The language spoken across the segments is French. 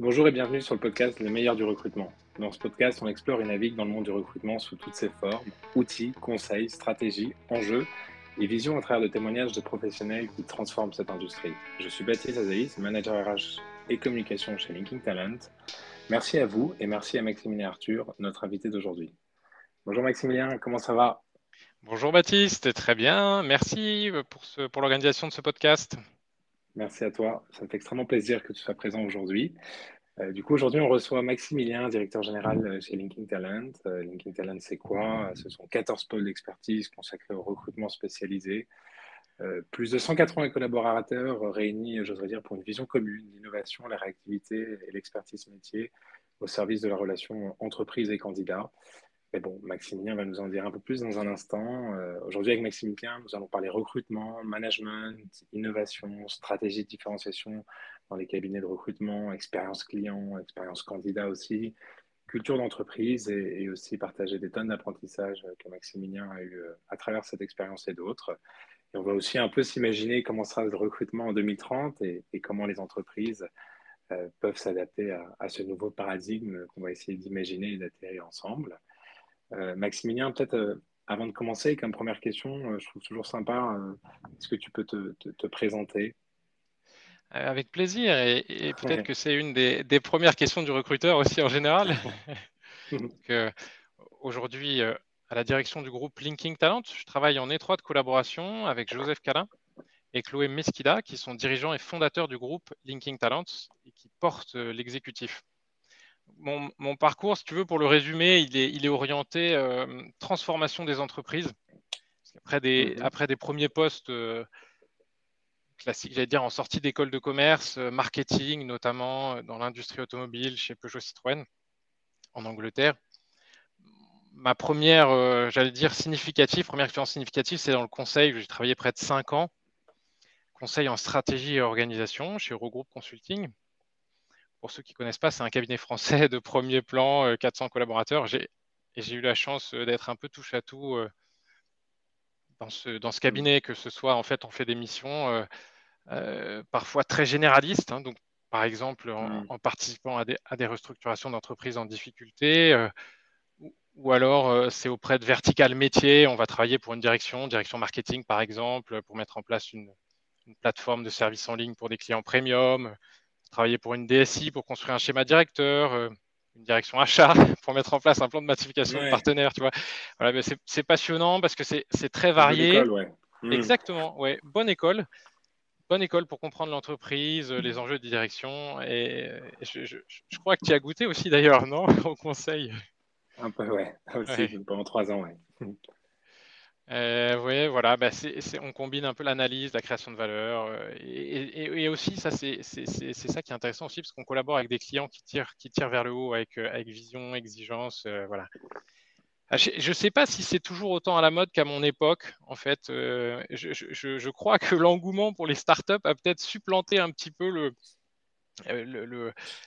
Bonjour et bienvenue sur le podcast Le meilleur du recrutement. Dans ce podcast, on explore et navigue dans le monde du recrutement sous toutes ses formes, outils, conseils, stratégies, enjeux et visions à travers de témoignages de professionnels qui transforment cette industrie. Je suis Baptiste Azaïs, manager RH et communication chez Linking Talent. Merci à vous et merci à Maximilien Arthur, notre invité d'aujourd'hui. Bonjour Maximilien, comment ça va? Bonjour Baptiste, très bien. Merci pour, pour l'organisation de ce podcast. Merci à toi. Ça me fait extrêmement plaisir que tu sois présent aujourd'hui. Euh, du coup, aujourd'hui, on reçoit Maximilien, directeur général euh, chez Linking Talent. Euh, Linking Talent, c'est quoi? Ce sont 14 pôles d'expertise consacrés au recrutement spécialisé. plus de 180 collaborateurs réunis, j'oserais dire, pour une vision commune d'innovation, la réactivité et l'expertise métier au service de la relation entreprise et candidat. Mais bon, Maximilien va nous en dire un peu plus dans un instant. Euh, aujourd'hui, avec Maximilien, nous allons parler recrutement, management, innovation, stratégie de différenciation dans les cabinets de recrutement, expérience client, expérience candidat aussi, culture d'entreprise et, aussi partager des tonnes d'apprentissage que Maximilien a eu euh, à travers cette expérience et d'autres. Et on va aussi un peu s'imaginer comment sera le recrutement en 2030 et, comment les entreprises euh, peuvent s'adapter à, ce nouveau paradigme qu'on va essayer d'imaginer et d'atterrir ensemble. Euh, Maximilien, peut-être euh, avant de commencer, comme première question, euh, je trouve toujours sympa, est-ce que tu peux te, présenter? Avec plaisir, et, peut-être que c'est une des, premières questions du recruteur aussi en général. Aujourd'hui, à la direction du groupe Linking Talent, je travaille en étroite collaboration avec Joseph Calin et Chloé Mesquida, qui sont dirigeants et fondateurs du groupe Linking Talent et qui portent l'exécutif mon, parcours, si tu veux, pour le résumer, il est, orienté euh, transformation des entreprises. Après des, mhm. après des premiers postes euh, classiques, j'allais dire en sortie d'école de commerce, euh, marketing, notamment dans l'industrie automobile chez Peugeot Citroën en Angleterre. Ma première, j'allais dire, significative, première expérience significative, c'est dans le conseil. J'ai travaillé près de cinq ans, conseil en stratégie et organisation chez Eurogroup Consulting pour ceux qui ne connaissent pas, c'est un cabinet français de premier plan, 400 euh, collaborateurs. J'ai eu la chance euh, d'être un peu touche à tout euh, dans ce, dans ce cabinet, que ce soit en fait, on fait des missions parfois très généralistes. Hein. donc, par exemple, en, mm. participant à des, à des restructurations d'entreprises en difficulté, ou, alors c'est auprès de vertical métier. On va travailler pour une direction, direction marketing par exemple, pour mettre en place une, une plateforme de services en ligne pour des clients premium travailler pour une DSI pour construire un schéma directeur, euh, une direction achat pour mettre en place un plan de massification de partenaires, tu vois. Voilà, c'est passionnant parce que c'est très varié. École, ouais. Hmm. Exactement, ouais. Bonne école. Bonne école pour comprendre l'entreprise, les enjeux de direction. Et, je, crois que tu as goûté aussi d'ailleurs, non Au conseil? Un peu, ouais. Aussi, pendant trois ans, ouais. Euh, oui, voilà, bah, on combine un peu l'analyse, la création de valeur, euh, et, aussi ça, c'est ça qui est intéressant aussi parce qu'on collabore avec des clients qui tirent, qui tirent vers le haut avec, euh, avec vision, exigence, voilà. Ah, je ne sais pas si c'est toujours autant à la mode qu'à mon époque. En fait, je, je, crois que l'engouement pour les startups a peut-être supplanté un petit peu le,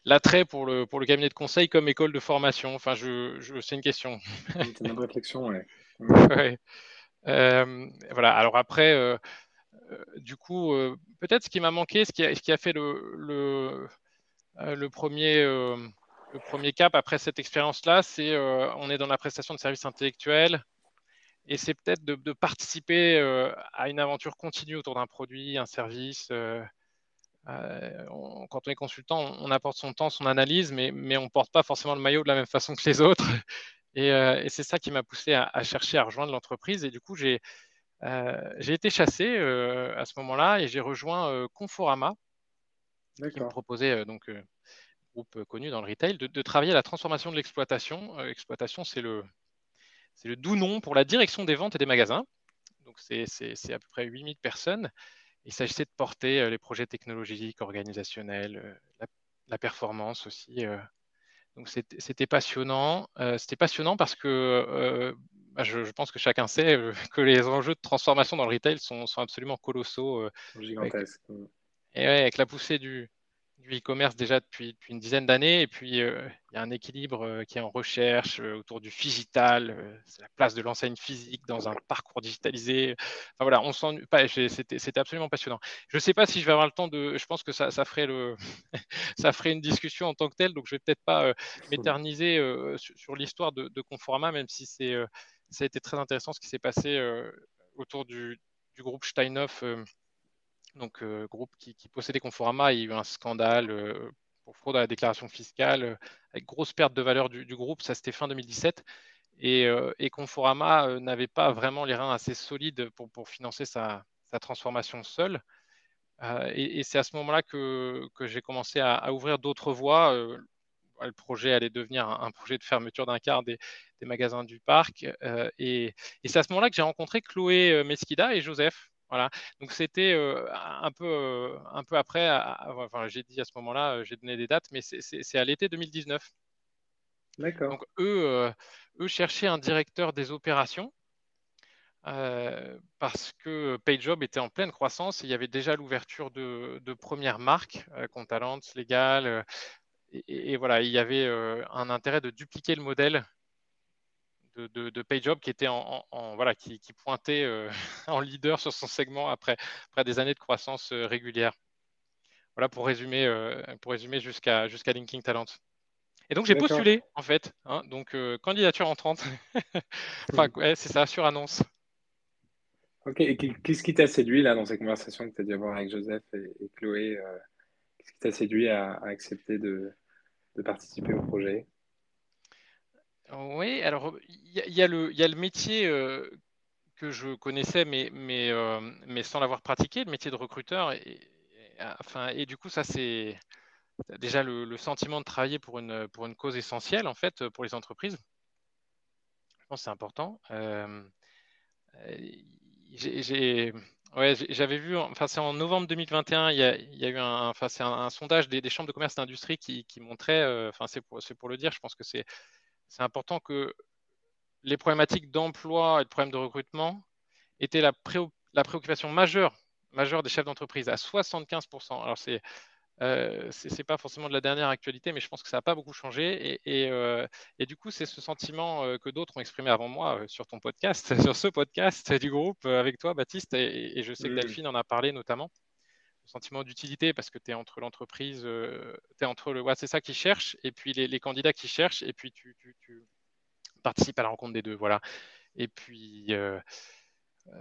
l'attrait pour le, pour le cabinet de conseil comme école de formation. Enfin, je, c'est une question. C'est une réflexion, ouais. ouais. Euh, voilà. Alors après, euh, euh, du coup, peut-être ce qui m'a manqué, ce qui a, fait le, premier le premier cap après cette expérience-là, c'est on est dans la prestation de services intellectuels et c'est peut-être de, participer à une aventure continue autour d'un produit, un service. quand on est consultant, on, apporte son temps, son analyse, mais, mais on ne porte pas forcément le maillot de la même façon que les autres. Euh, et, c'est ça qui m'a poussé à, chercher à rejoindre l'entreprise. Et du coup, j'ai euh, été chassé euh, à ce moment-là et j'ai rejoint Conforama, qui me proposait, donc, groupe connu dans le retail, de, travailler à la transformation de l'exploitation. Exploitation, c'est le, le doux nom pour la direction des ventes et des magasins. Donc, c'est à peu près 8000 personnes. Il s'agissait de porter les projets technologiques, organisationnels, la, la performance aussi donc c'était passionnant. Euh, c'était passionnant parce que euh, bah, je, pense que chacun sait euh, que les enjeux de transformation dans le retail sont, absolument colossaux. Gigantesques. et avec la poussée du, du e-commerce déjà depuis, une dizaine d'années. Et puis, euh, il y a un équilibre euh, qui est en recherche euh, autour du digital. c'est la place de l'enseigne physique dans un parcours digitalisé. Enfin voilà, on s'ennuie pas. C'était absolument passionnant. Je ne sais pas si je vais avoir le temps de. Je pense que ça, ça ferait, le ça ferait une discussion en tant que telle. Donc, je vais peut-être pas m'éterniser sur, l'histoire de, Conforama, même si c'est ça a été très intéressant ce qui s'est passé autour du, du groupe Steinhoff donc euh, groupe qui, possédait Conforama. Il y a eu un scandale euh, pour fraude à la déclaration fiscale, euh, avec grosse perte de valeur du, groupe. Ça, c'était fin 2017. Et, Conforama n'avait pas vraiment les reins assez solides pour, financer sa, transformation seule. et, c'est à ce moment-là que, j'ai commencé à, ouvrir d'autres voies. le projet allait devenir un, projet de fermeture d'un quart des, magasins du parc. et, c'est à ce moment-là que j'ai rencontré Chloé Mesquida et Joseph, voilà. Donc c'était euh, un, peu, euh, un peu après, enfin, j'ai dit à ce moment-là, euh, j'ai donné des dates, mais c'est à l'été 2019. D'accord. Donc eux, eux cherchaient un directeur des opérations. parce que PayJob était en pleine croissance il y avait déjà l'ouverture de, premières marques, Contalent, Legal, et, voilà, il y avait un intérêt de dupliquer le modèle de, de, PayJob qui était en, voilà qui, pointait euh, en leader sur son segment après, après des années de croissance euh, régulière. Voilà pour résumer euh, pour résumer jusqu'à jusqu'à Linking Talent. Et donc j'ai postulé en fait, hein, donc candidature entrante. enfin ouais, c'est ça sur annonce. Ok, et qu'est-ce qui t'a séduit là dans ces conversations que tu as dû avoir avec Joseph et, Chloé Qu'est-ce qui t'a séduit à, accepter de, de participer au projet? Oui, alors il y, a le métier euh, que je connaissais, euh, mais sans l'avoir pratiqué, le métier de recruteur. Et, et du coup, ça, c'est déjà le, sentiment de travailler pour une, cause essentielle, en fait, pour les entreprises. Je pense que c'est important. Euh, j'avais vu, enfin, c'est en novembre 2021, il y a, eu un, sondage des, chambres de commerce d'industrie qui, montrait, enfin, c'est pour le dire, je pense que c'est c'est important que les problématiques d'emploi et de problèmes de recrutement étaient la, préoccupation majeure, majeure des chefs d'entreprise à 75%. Alors, c'est euh, c'est pas forcément de la dernière actualité, mais je pense que ça n'a pas beaucoup changé. Et, euh, du coup, c'est ce sentiment euh, que d'autres ont exprimé avant moi sur ton podcast, sur ce podcast du groupe avec toi, Baptiste, et, je sais que Delphine en a parlé notamment sentiment d'utilité parce que tu es entre l'entreprise, euh, tu es entre le. Ouais, c'est ça qui cherche, et puis les, candidats qui cherchent, et puis tu, participes à la rencontre des deux. Voilà. Et puis. Euh,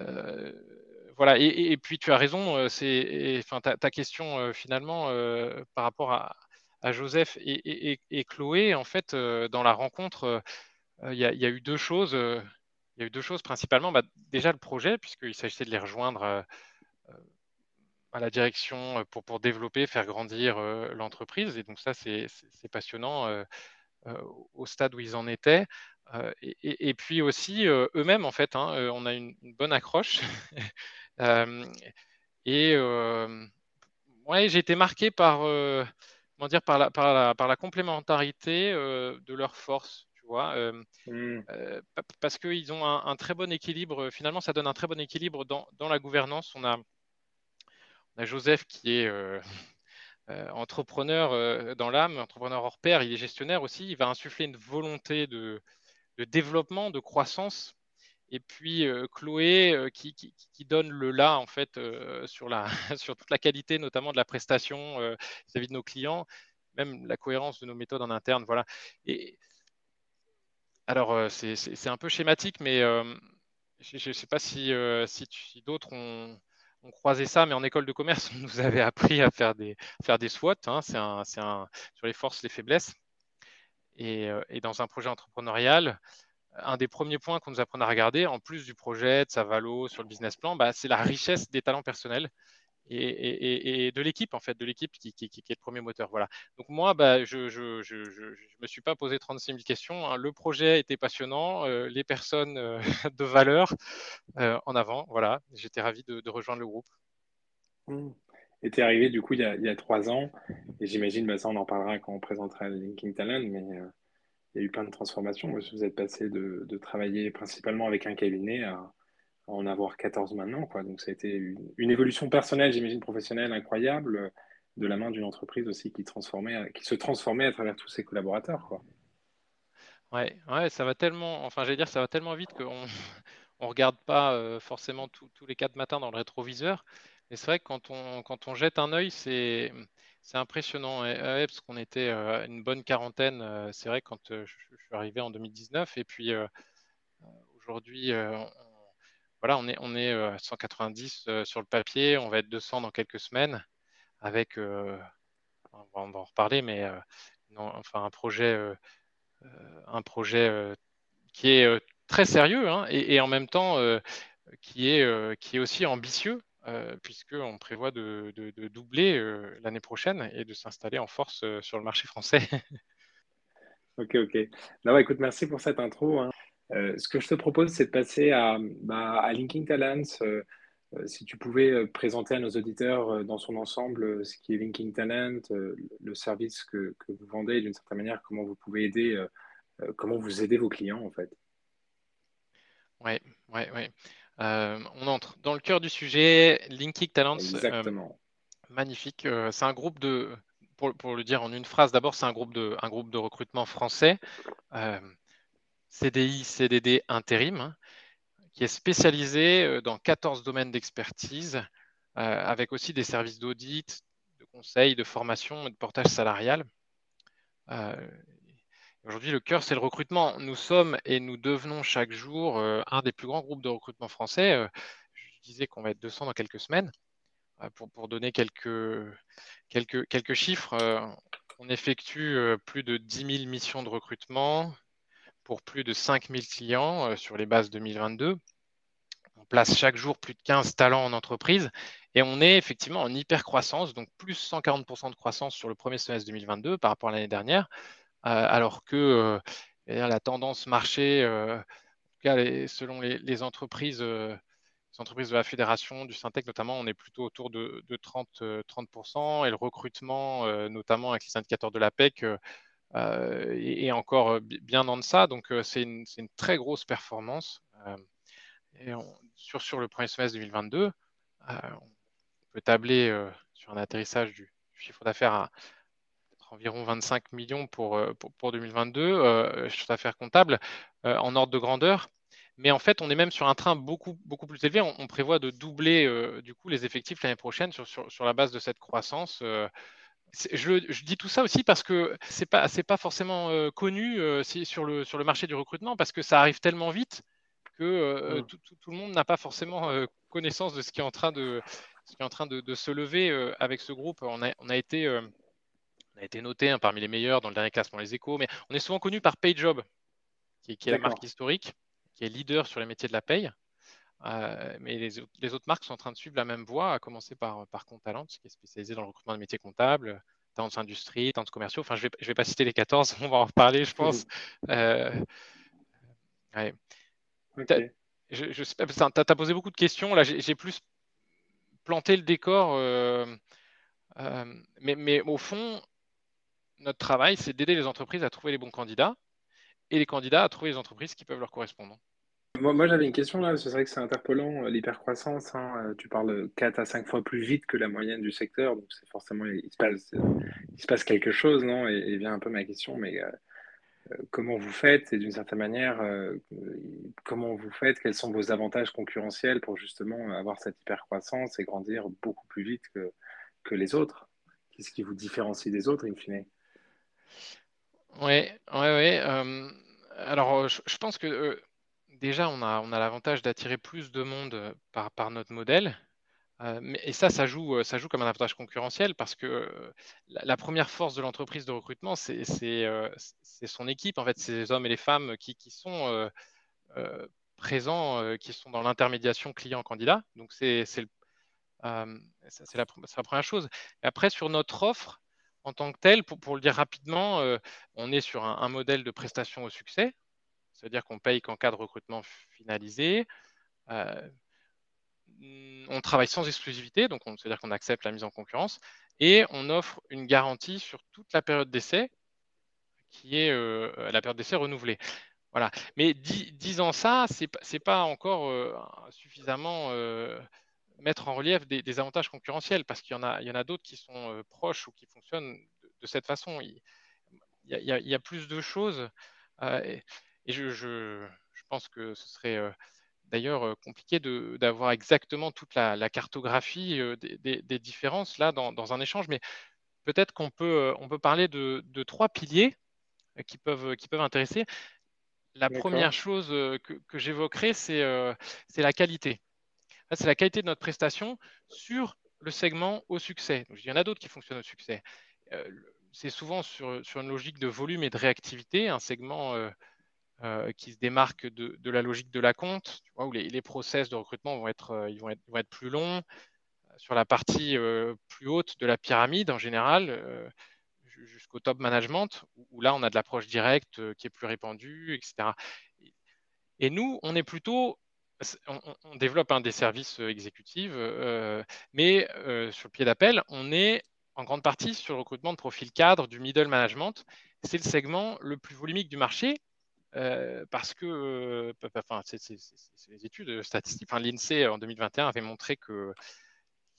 euh, voilà, et, puis tu as raison, c'est enfin, ta, question finalement par rapport à, Joseph et, Chloé, en fait, dans la rencontre, il y, a eu deux choses. Il y a eu deux choses principalement. Bah, déjà le projet, puisqu'il s'agissait de les rejoindre à la direction pour, pour développer, faire grandir euh, l'entreprise. Et donc ça, c'est passionnant euh, au stade où ils en étaient. Et, puis aussi eux-mêmes, en fait, hein, on a une, bonne accroche. et ouais, j'ai été marqué par, comment dire, par, la, par, la, par la complémentarité de leurs forces. Tu vois, mmh. parce qu'ils ont un, un, très bon équilibre. Finalement, ça donne un très bon équilibre dans, dans la gouvernance. On a, Joseph qui est euh, euh, entrepreneur euh, dans l'âme, entrepreneur hors pair, il est gestionnaire aussi, il va insuffler une volonté de, développement, de croissance. Et puis Chloé qui, donne le là en fait sur, toute la qualité notamment de la prestation vis-à-vis de nos clients, même la cohérence de nos méthodes en interne. Voilà. Et, alors c'est un peu schématique, mais je ne sais pas si d'autres ont, on croisait ça, mais en école de commerce, on nous avait appris à faire des, faire SWOT. Hein. c'est sur les forces, les faiblesses. Et, euh, et, dans un projet entrepreneurial, un des premiers points qu'on nous apprend à regarder, en plus du projet, de sa valo, sur le business plan, bah, c'est la richesse des talents personnels et, de l'équipe, en fait, de l'équipe qui, est le premier moteur. Voilà. Donc moi, bah, je ne me suis pas posé 36 000 questions. Hein. Le projet était passionnant, euh, les personnes euh, de valeur euh, en avant. Voilà, j'étais ravi de, rejoindre le groupe. Mmh. Tu es arrivé du coup il y, a, trois ans, et j'imagine, bah, ça on en parlera quand on présentera Linking Talent, mais il y a eu plein de transformations. Vous êtes passé de, de travailler principalement avec un cabinet à, en avoir 14 maintenant. Quoi. Donc ça a été une, évolution personnelle, j'imagine, professionnelle incroyable. de la main d'une entreprise aussi qui, transformait, qui se transformait à travers tous ses collaborateurs. Quoi. Ouais, ouais, ça va tellement, enfin, j'allais dire, ça va tellement vite qu'on on regarde pas euh, forcément tous les quatre matins dans le rétroviseur. Mais c'est vrai que quand on, quand on jette un œil, c'est, c'est impressionnant. parce qu'on était euh, une bonne quarantaine, euh, c'est vrai, quand je, suis arrivé en 2019. Et puis aujourd'hui, on, voilà, on est, on est 190 sur le papier, on va être 200 dans quelques semaines avec, on va en reparler, mais un projet euh, qui est euh, très sérieux hein, et, en même temps euh, qui, est, qui est aussi ambitieux, puisqu'on prévoit de, doubler l'année prochaine et de s'installer en force sur le marché français. ok, ok. Écoute, merci pour cette intro. Hein. Ce que je te propose, c'est de passer à, bah, à Linking Talents. si tu pouvais présenter à nos auditeurs dans son ensemble ce qui est Linking Talent, le service que, que vous vendez et d'une certaine manière comment vous pouvez aider euh, comment vous aidez vos clients en fait. Oui, oui, oui. Euh, on entre dans le cœur du sujet, Linking Talents. Euh, Exactement. magnifique. c'est un groupe de, pour, le dire en une phrase, d'abord, c'est un groupe de, un groupe de recrutement français, CDI, CDD, intérim, hein, qui est spécialisé dans 14 domaines d'expertise, avec aussi des services d'audit, de conseil, de formation et de portage salarial. Aujourd'hui, le cœur, c'est le recrutement. Nous sommes et nous devenons chaque jour euh, un des plus grands groupes de recrutement français. Euh, je disais qu'on va être 200 dans quelques semaines. Euh, pour, donner quelques, quelques, quelques chiffres, on effectue plus de 10 000 missions de recrutement pour plus de 5 000 clients sur les bases 2022. On place chaque jour plus de 15 talents en entreprise et on est effectivement en hyper croissance, donc plus 140% de croissance sur le premier semestre 2022 par rapport à l'année dernière. Euh, alors que euh, la tendance marché, euh, en tout cas selon les, entreprises, les entreprises de la fédération, du Syntec notamment, on est plutôt autour de, 30, 30%, et le recrutement, notamment avec les indicateurs de l'APEC, est, encore bien en deçà. Donc c'est une, très grosse performance. Et sur, le premier semestre 2022, on peut tabler sur un atterrissage du chiffre d'affaires à environ 25 millions pour, euh, pour, 2022, euh, chiffre d'affaires comptable, euh, en ordre de grandeur. Mais en fait, on est même sur un train beaucoup, plus élevé. On, prévoit de doubler du coup les effectifs l'année prochaine sur, la base de cette croissance. Je, je, dis tout ça aussi parce que c'est pas c'est pas forcément connu sur le sur le marché du recrutement parce que ça arrive tellement vite que mmh. tout, tout, le monde n'a pas forcément connaissance de ce qui est en train de ce qui est en train de, de se lever avec ce groupe. On a, on a été on a été noté hein, parmi les meilleurs dans le dernier classement Les Échos, mais on est souvent connu par PayJob, qui, qui est la marque historique, qui est leader sur les métiers de la paye. Euh, mais les, autres marques sont en train de suivre la même voie, à commencer par, par Contalent, qui est spécialisé dans le recrutement de métiers comptables, Talents Industrie, Talents Commerciaux. Enfin, je ne vais, je vais pas citer les 14, on va en reparler, je pense. Euh, je, je sais pas, tu as, posé beaucoup de questions. Là, j'ai plus planté le décor. Euh, mais, mais, au fond, notre travail, c'est d'aider les entreprises à trouver les bons candidats et les candidats à trouver les entreprises qui peuvent leur correspondre. Moi, j'avais une question là, c'est vrai que c'est interpellant, euh, l'hypercroissance, hein, euh, tu parles 4 à 5 fois plus vite que la moyenne du secteur, donc c'est forcément, il se, passe, passe quelque chose, non? Et, vient un peu ma question, mais euh, comment vous faites? Et d'une certaine manière, comment vous faites, quels sont vos avantages concurrentiels pour justement avoir cette hypercroissance et grandir beaucoup plus vite que, que les autres? Qu'est-ce qui vous différencie des autres, in fine? Oui, oui, oui. Euh, alors, je, pense que euh, déjà, on a, l'avantage d'attirer plus de monde par, par notre modèle. Euh, et ça, ça joue, ça joue comme un avantage concurrentiel parce que la, première force de l'entreprise de recrutement, c'est son équipe, en fait, c'est les hommes et les femmes qui, sont présents, qui sont dans l'intermédiation client-candidat. Donc, c'est la, première chose. Et après, sur notre offre, en tant que tel, pour, le dire rapidement, euh, on est sur un, modèle de prestation au succès, c'est-à-dire qu'on paye qu'en cas de recrutement finalisé. Euh, on travaille sans exclusivité, donc c'est-à-dire qu'on accepte la mise en concurrence, et on offre une garantie sur toute la période d'essai, qui est euh, la période d'essai renouvelée. Voilà. Mais disant ça, ce n'est pas encore suffisamment mettre en relief des, avantages concurrentiels parce qu'il y en a, d'autres qui sont proches ou qui fonctionnent de, cette façon. Il, y a, plus de choses je, je, pense que ce serait d'ailleurs compliqué d'avoir exactement toute la, cartographie des, différences là dans, un échange, mais peut-être qu'on peut, on peut parler de, trois piliers qui peuvent, qui peuvent intéresser. La première chose que, que j'évoquerai, c'est la qualité. C'est la qualité de notre prestation sur le segment au succès. il y en a d'autres qui fonctionnent au succès. c'est souvent sur, sur, une logique de volume et de réactivité, un segment euh, qui se démarque de, la logique de la compte, où les, process de recrutement vont être, euh, ils vont être, plus longs. Sur la partie euh, plus haute de la pyramide, en général, jusqu'au top management, où, là, on a de l'approche directe qui est plus répandue, etc. Et nous, on est plutôt on, développe un des services exécutifs, mais sur le pied d'appel, on est en grande partie sur le recrutement de profils cadres du middle management. C'est le segment le plus volumique du marché euh, parce que euh, enfin, les études statistiques. Enfin, L'INSEE en 2021 avait montré que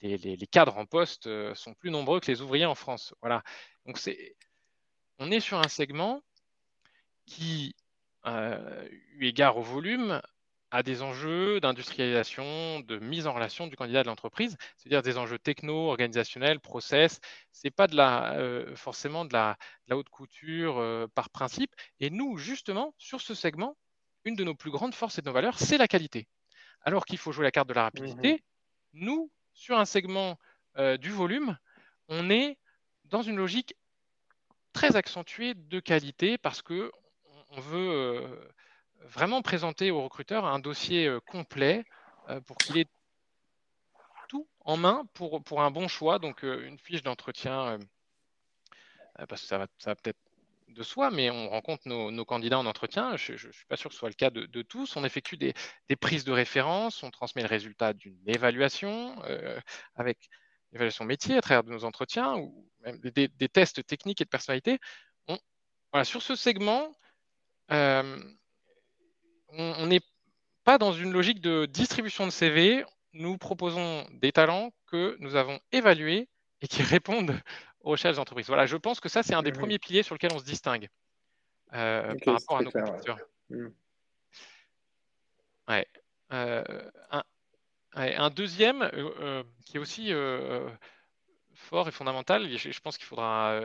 les, cadres en poste euh, sont plus nombreux que les ouvriers en France. Voilà. Donc c'est, on est sur un segment qui, eu égard au volume, à des enjeux d'industrialisation, de mise en relation du candidat de l'entreprise, c'est-à-dire des enjeux techno, organisationnels, process. Ce n'est pas de la, euh, forcément de la, haute couture euh, par principe. Et nous, justement, sur ce segment, une de nos plus grandes forces et de nos valeurs, c'est la qualité. Alors qu'il faut jouer la carte de la rapidité, mmh nous, sur un segment euh, du volume, on est dans une logique très accentuée de qualité parce que on veut vraiment présenter au recruteur un dossier euh, complet euh, pour qu'il ait tout en main pour, pour un bon choix. Donc, euh, une fiche d'entretien, parce que ça va, ça peut-être de soi, mais on rencontre nos, candidats en entretien. Je ne suis pas sûr que ce soit le cas de, tous. On effectue des, prises de référence, on transmet le résultat d'une évaluation avec l'évaluation métier à travers de nos entretiens ou même des, tests techniques et de personnalité. voilà, sur ce segment, on n'est pas dans une logique de distribution de CV. Nous proposons des talents que nous avons évalués et qui répondent aux recherches d'entreprise. Voilà, je pense que ça, c'est un des premiers piliers sur lesquels on se distingue euh, par rapport à nos compétiteurs. Mhm. Euh, un, deuxième euh, qui est aussi fort et fondamental, je, je pense qu'il faudra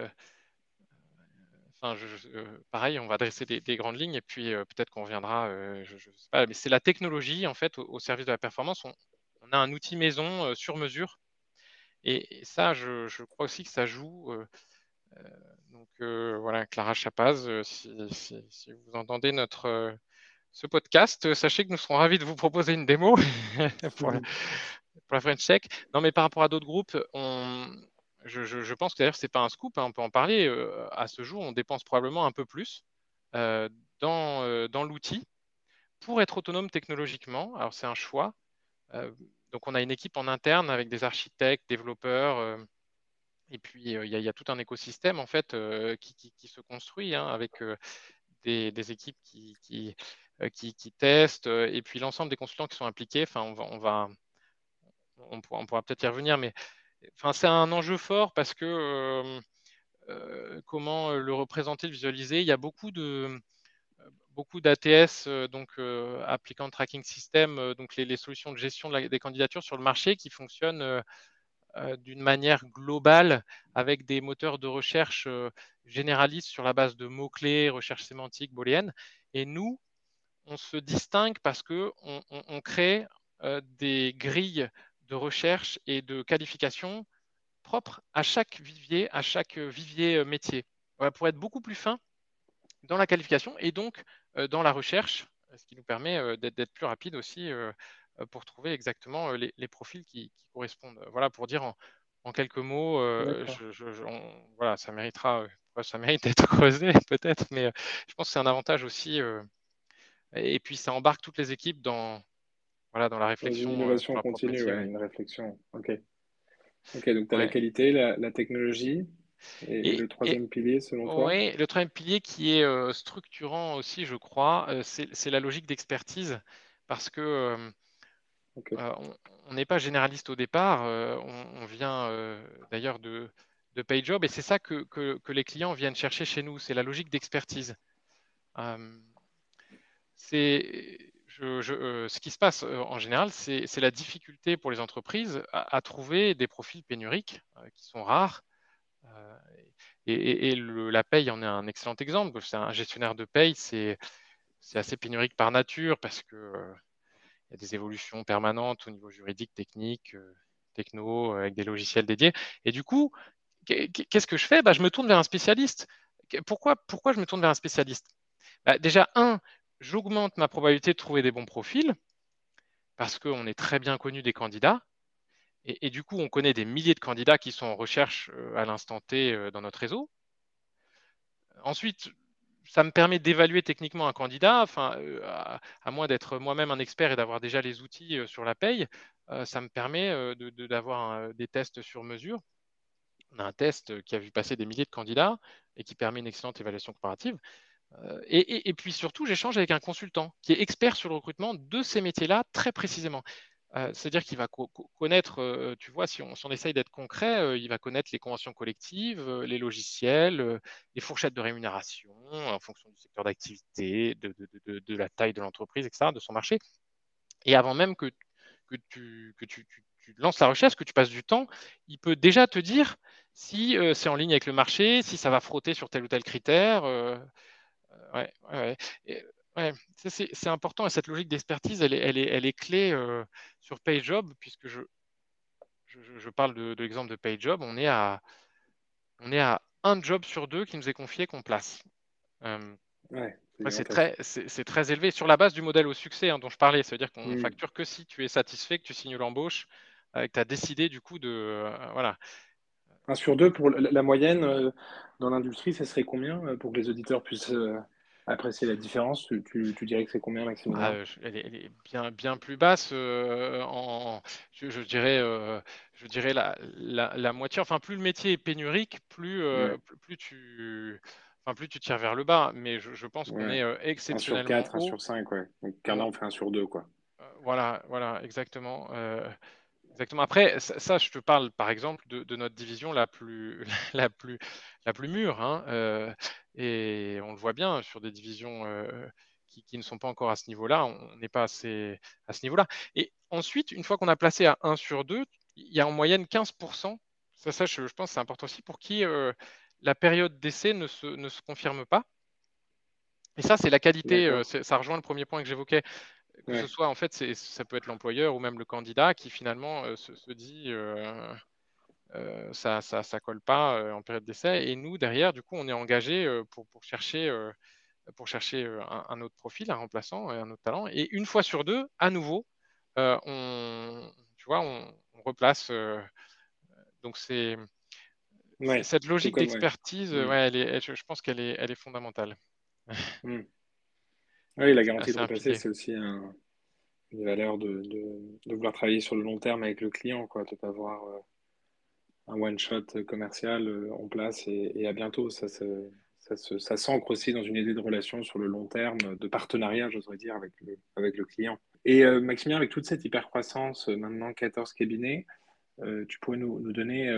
euh, pareil, on va dresser des, grandes lignes et puis euh, peut-être qu'on reviendra, euh, je, sais pas, mais c'est la technologie en fait au, service de la performance. On, a un outil maison sur mesure et, ça, je, crois aussi que ça joue. donc voilà, Clara Chapaz, si, vous entendez notre ce podcast, sachez que nous serons ravis de vous proposer une démo pour, la, pour la French Check. Non, mais par rapport à d'autres groupes, on, je, pense que d'ailleurs, ce n'est pas un scoop, hein, on peut en parler. Euh, à ce jour, on dépense probablement un peu plus euh, dans, euh, dans l'outil pour être autonome technologiquement. Alors, c'est un choix. donc, on a une équipe en interne avec des architectes, développeurs. et puis, il y, a tout un écosystème en fait qui, se construit hein, avec des, équipes qui, testent et puis l'ensemble des consultants qui sont impliqués. Enfin, on va, on pourra peut-être y revenir, mais Enfin, c'est un enjeu fort parce que euh, euh, comment le représenter, le visualiser Il y a beaucoup de beaucoup d'ATS, donc Applicant Tracking System, donc les, solutions de gestion des candidatures sur le marché qui fonctionnent d'une manière globale avec des moteurs de recherche généralistes sur la base de mots-clés, recherche sémantique, booléenne. Et nous, on se distingue parce qu'on on, crée des grilles de recherche et de qualification propre à chaque vivier, à chaque vivier euh, métier, pour être beaucoup plus fin dans la qualification et donc euh, dans la recherche, ce qui nous permet euh, d'être plus rapide aussi pour trouver exactement les, profils qui, correspondent. Voilà, pour dire en, quelques mots, voilà, ça méritera, ça mérite d'être creusé peut-être, mais je pense que c'est un avantage aussi. et puis ça embarque toutes les équipes dans, voilà, dans la réflexion. Une innovation continue, une réflexion. Ok. Ok, donc tu as la qualité, la, technologie. Et, le troisième pilier, selon toi? Oui, le troisième pilier qui est euh, structurant aussi, je crois, euh, c'est la logique d'expertise. Parce que euh, on n'est pas généraliste au départ. on, vient d'ailleurs de, de PayJob et c'est ça que, les clients viennent chercher chez nous. C'est la logique d'expertise. c'est ce qui se passe en général, c'est la difficulté pour les entreprises à, trouver des profils pénuriques qui sont rares. et, la paye en est un excellent exemple. C'est un gestionnaire de paye, c'est assez pénurique par nature parce que il y a des évolutions permanentes au niveau juridique, technique, euh, techno, euh, avec des logiciels dédiés. Et du coup, qu'est-ce que je fais? Bah, Je me tourne vers un spécialiste. Pourquoi, pourquoi je me tourne vers un spécialiste? Bah, Déjà, un, j'augmente ma probabilité de trouver des bons profils parce qu'on est très bien connu des candidats. Et, du coup, on connaît des milliers de candidats qui sont en recherche euh, à l'instant T dans notre réseau. Ensuite, ça me permet d'évaluer techniquement un candidat, enfin, euh, à, moins d'être moi-même un expert et d'avoir déjà les outils euh, sur la paye, euh, ça me permet d'avoir des tests sur mesure. On a un test qui a vu passer des milliers de candidats et qui permet une excellente évaluation comparative. Et, puis surtout, j'échange avec un consultant qui est expert sur le recrutement de ces métiers-là très précisément. Euh, c'est-à-dire qu'il va connaître, euh, tu vois, si on, essaye d'être concret, euh, il va connaître les conventions collectives, les logiciels, les fourchettes de rémunération en fonction du secteur d'activité, de, la taille de l'entreprise, etc., de son marché. Et avant même que, tu, lances la recherche, que tu passes du temps, il peut déjà te dire si c'est en ligne avec le marché, si ça va frotter sur tel ou tel critère. Ouais, ouais c'est important et cette logique d'expertise, elle est, clé euh, sur PayJob, puisque je, parle de, l'exemple de PayJob, on est, à, on est à un job sur deux qui nous est confié qu'on place. Euh, c'est très, élevé sur la base du modèle au succès hein, dont je parlais. Ça veut dire qu'on ne mmh. facture que si tu es satisfait, que tu signes l'embauche, euh, que tu as décidé du coup de. voilà. Un sur deux pour la, moyenne dans l'industrie, ça serait combien pour que les auditeurs puissent apprécier la différence, tu, dirais que c'est combien maximum? Ah, elle, est, bien, bien plus basse. Euh, en, je, dirais, euh, je dirais la, la, moitié. Enfin, plus le métier est pénurique, plus, euh, plus, tu, enfin, plus tu tires vers le bas. Mais je, pense qu'on est exceptionnellement. Un sur 4, un sur 5, ouais. Donc, là, on fait un sur 2, quoi. voilà, voilà, exactement. Exactement. Après, ça, je te parle par exemple de, notre division la plus, la plus, la plus mûre. Hein, euh, et on le voit bien sur des divisions euh, qui, ne sont pas encore à ce niveau-là. On n'est pas assez à ce niveau-là. Et ensuite, une fois qu'on a placé à 1 sur 2, il y a en moyenne 15%. Ça, ça je, pense que c'est important aussi pour qui euh, la période d'essai ne se, ne se confirme pas. Et ça, c'est la qualité. ça rejoint le premier point que j'évoquais que ce soit en fait, ça peut être l'employeur ou même le candidat qui finalement euh, se, dit euh, euh, ça, ça, ça, colle pas en période d'essai. Et nous derrière, du coup, on est engagé pour, pour, chercher pour chercher un, autre profil, un remplaçant, un autre talent. Et une fois sur deux, à nouveau, on, tu vois, on, replace. donc c'est cette logique d'expertise, mmh. ouais, je, pense qu'elle est, elle est fondamentale. Mmh. Oui, la garantie de repasser, c'est aussi un, une valeur de, de, vouloir travailler sur le long terme avec le client, quoi, de ne pas avoir euh, un one-shot commercial euh, en place et, à bientôt. Ça, ça, ça s'ancre aussi dans une idée de relation sur le long terme, de partenariat, j'oserais dire, avec le, avec le client. Et euh, Maximien, avec toute cette hyper-croissance, maintenant 14 cabinets, tu pourrais nous, nous donner,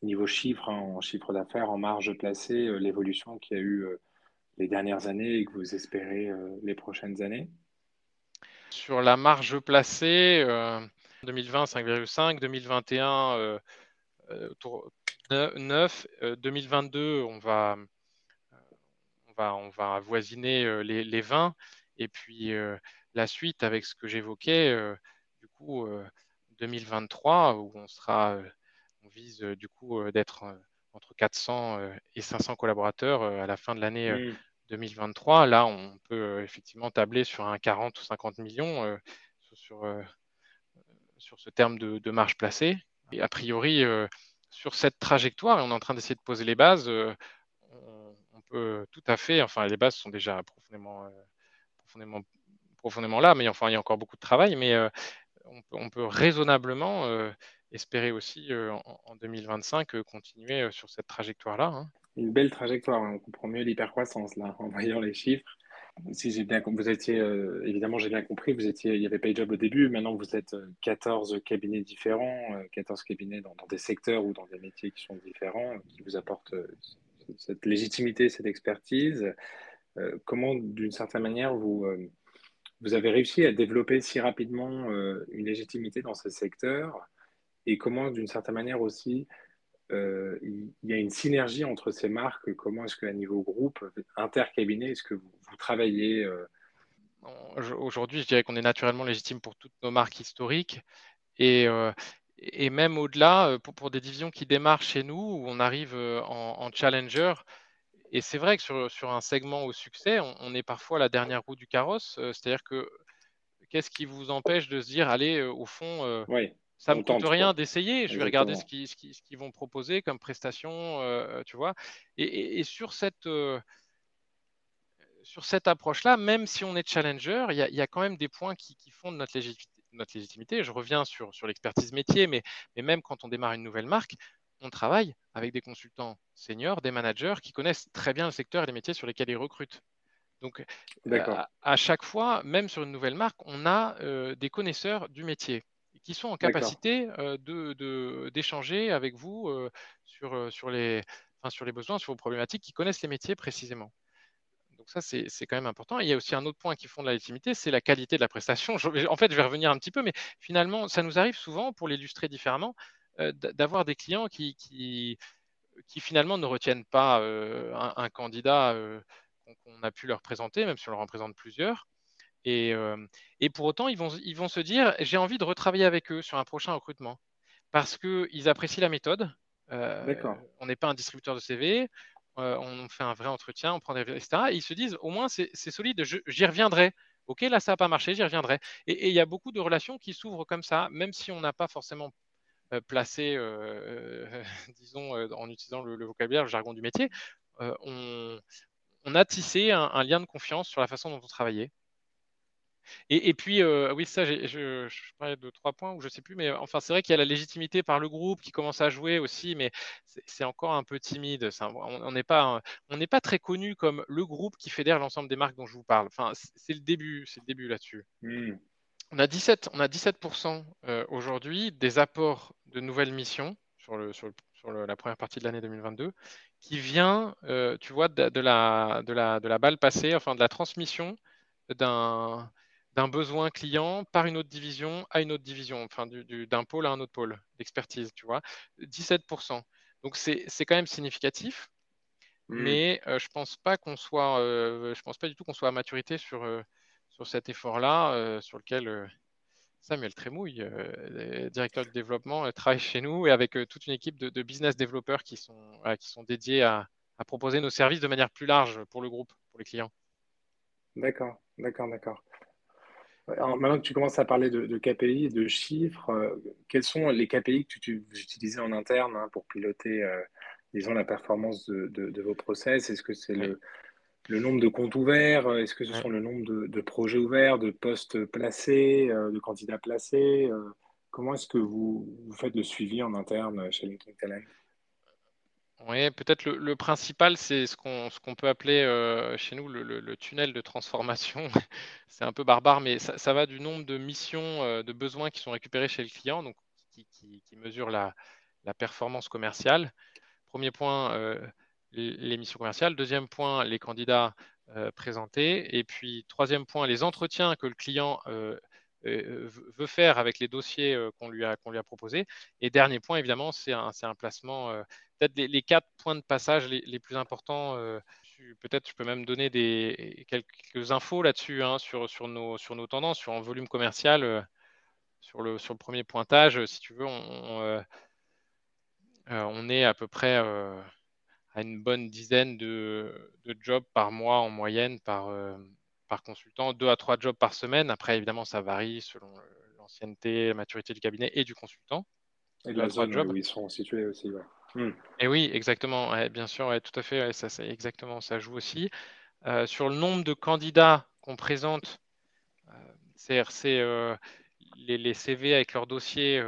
niveau chiffre, hein, en chiffre d'affaires, en marge placée, l'évolution qu'il y a eu les dernières années et que vous espérez les prochaines années? Sur la marge placée, 2020 5,5, 2021 9, 2022 on va, on va, on va avoisiner les, les 20 et puis la suite avec ce que j'évoquais, du coup 2023 où on sera, on vise du coup d'être entre 400 et 500 collaborateurs à la fin de l'année mmh. 2023. Là, on peut euh, effectivement tabler sur un 40 ou 50 millions euh, sur, euh, sur ce terme de, marge placée. Et a priori, sur cette trajectoire, et on est en train d'essayer de poser les bases, on, peut tout à fait, enfin les bases sont déjà profondément, profondément, profondément là, mais enfin il y a encore beaucoup de travail, mais on, peut, raisonnablement espérer aussi en, 2025 continuer sur cette trajectoire-là. Hein une belle trajectoire. On comprend mieux l'hypercroissance là en voyant les chiffres. si j'ai bien vous étiez, euh, évidemment, j'ai bien compris, vous étiez, il y avait PayJob au début, maintenant vous êtes 14 euh, cabinets différents, 14 cabinets dans, des secteurs ou dans des métiers qui sont différents, qui vous apportent cette légitimité, cette expertise. comment, d'une certaine manière, vous, vous avez réussi à développer si rapidement une légitimité dans ces secteurs? Et comment, d'une certaine manière aussi, euh, il y a une synergie entre ces marques. Comment est-ce qu'à niveau groupe, intercabinet, est-ce que vous, travaillez euh, Aujourd'hui, je dirais qu'on est naturellement légitime pour toutes nos marques historiques. Et, euh, et même au-delà, pour, des divisions qui démarrent chez nous, où on arrive en, challenger, et c'est vrai que sur, sur, un segment au succès, on, est parfois la dernière roue du carrosse. C'est-à-dire que qu'est-ce qui vous empêche de se dire, allez, au fond, oui ça ne me coûte rien d'essayer. Je vais regarder ce qu'ils ce vont proposer comme prestation, euh, tu vois. Et, sur cette, euh, sur cette approche-là, même si on est challenger, il y, a quand même des points qui, font de notre, notre légitimité. Je reviens sur, sur l'expertise métier, mais, mais même quand on démarre une nouvelle marque, on travaille avec des consultants seniors, des managers qui connaissent très bien le secteur et les métiers sur lesquels ils recrutent. Donc, euh, à, chaque fois, même sur une nouvelle marque, on a des connaisseurs du métier qui sont en capacité de, d'échanger avec vous sur, sur, les, enfin, sur les besoins, sur vos problématiques, qui connaissent les métiers précisément. Donc ça, c'est, quand même important. il y a aussi un autre point qui fonde la légitimité, c'est la qualité de la prestation. en fait, je vais revenir un petit peu, mais finalement, ça nous arrive souvent, pour l'illustrer différemment, d'avoir des clients qui, qui, qui, finalement ne retiennent pas un, candidat qu'on a pu leur présenter, même si on leur en présente plusieurs, euh, et, pour autant, ils vont, ils vont se dire, j'ai envie de retravailler avec eux sur un prochain recrutement parce qu'ils apprécient la méthode. Euh, on n'est pas un distributeur de CV, euh, on fait un vrai entretien, on prend des etc. Et ils se disent, au moins, c'est solide, j'y reviendrai. Ok, là, ça n'a pas marché, j'y reviendrai. Et il y a beaucoup de relations qui s'ouvrent comme ça, même si on n'a pas forcément placé, disons, en utilisant le, vocabulaire, le jargon du métier, on, a tissé un, lien de confiance sur la façon dont on travaillait. Et, puis, euh, oui, ça, je, je, parlais de trois points, ou je ne sais plus, mais enfin, c'est vrai qu'il y a la légitimité par le groupe qui commence à jouer aussi, mais c'est encore un peu timide. on n'est pas, on pas très connu comme le groupe qui fédère l'ensemble des marques dont je vous parle. Enfin, c'est le début, c'est le début là-dessus. Mmh. On a 17, on a 17% euh, aujourd'hui des apports de nouvelles missions sur, le, sur, la première partie de l'année 2022 qui vient, euh, tu vois, de, la, de, la, de la balle passée, enfin de la transmission d'un d'un besoin client par une autre division à une autre division, enfin d'un pôle à un autre pôle d'expertise, tu vois. 17%. Donc c'est quand même significatif, mmh. mais euh, je pense pas qu'on soit, euh, je pense pas du tout qu'on soit à maturité sur, euh, sur cet effort-là, sur lequel Samuel Trémouille, directeur du développement, travaille chez nous et avec toute une équipe de, business développeurs qui sont, qui sont dédiés à, à proposer nos services de manière plus large pour le groupe, pour les clients. D'accord, d'accord, d'accord maintenant que tu commences à parler de, KPI, de chiffres, euh, quels sont les KPI que tu, utilisais en interne hein, pour piloter, euh, disons, la performance de, vos process? Est-ce que c'est le, nombre de comptes ouverts? Est-ce que ce sont le nombre de, projets ouverts, de postes placés, euh, de candidats placés Comment est-ce que vous, faites le suivi en interne chez LinkedIn Talent oui, peut-être le, principal, c'est ce qu'on peut appeler euh, chez nous le, tunnel de transformation. c'est un peu barbare, mais ça, va du nombre de missions, euh, de besoins qui sont récupérés chez le client, donc qui, qui, mesure la, performance commerciale. Premier point, euh, les missions commerciales. Deuxième point, les candidats présentés. Et puis, troisième point, les entretiens que le client veut faire avec les dossiers qu'on lui, a, lui a proposés. Et dernier point, évidemment, c'est un, un, placement peut-être les, quatre points de passage les, plus importants. Euh, peut-être je peux même donner des, quelques infos là-dessus hein, sur, sur, nos, sur nos tendances, sur un volume commercial. Euh, sur, le, sur le premier pointage, si tu veux, on, euh, on est à peu près à une bonne dizaine de, de, jobs par mois en moyenne par, par consultant, deux à trois jobs par semaine. Après, évidemment, ça varie selon l'ancienneté, la maturité du cabinet et du consultant. Et la zone où ils sont situés aussi. Hmm. Et oui, exactement. bien sûr, tout à fait. ça, c'est exactement. Ça joue aussi. Euh, sur le nombre de candidats qu'on présente, euh, c'est euh, les, CV avec leur dossier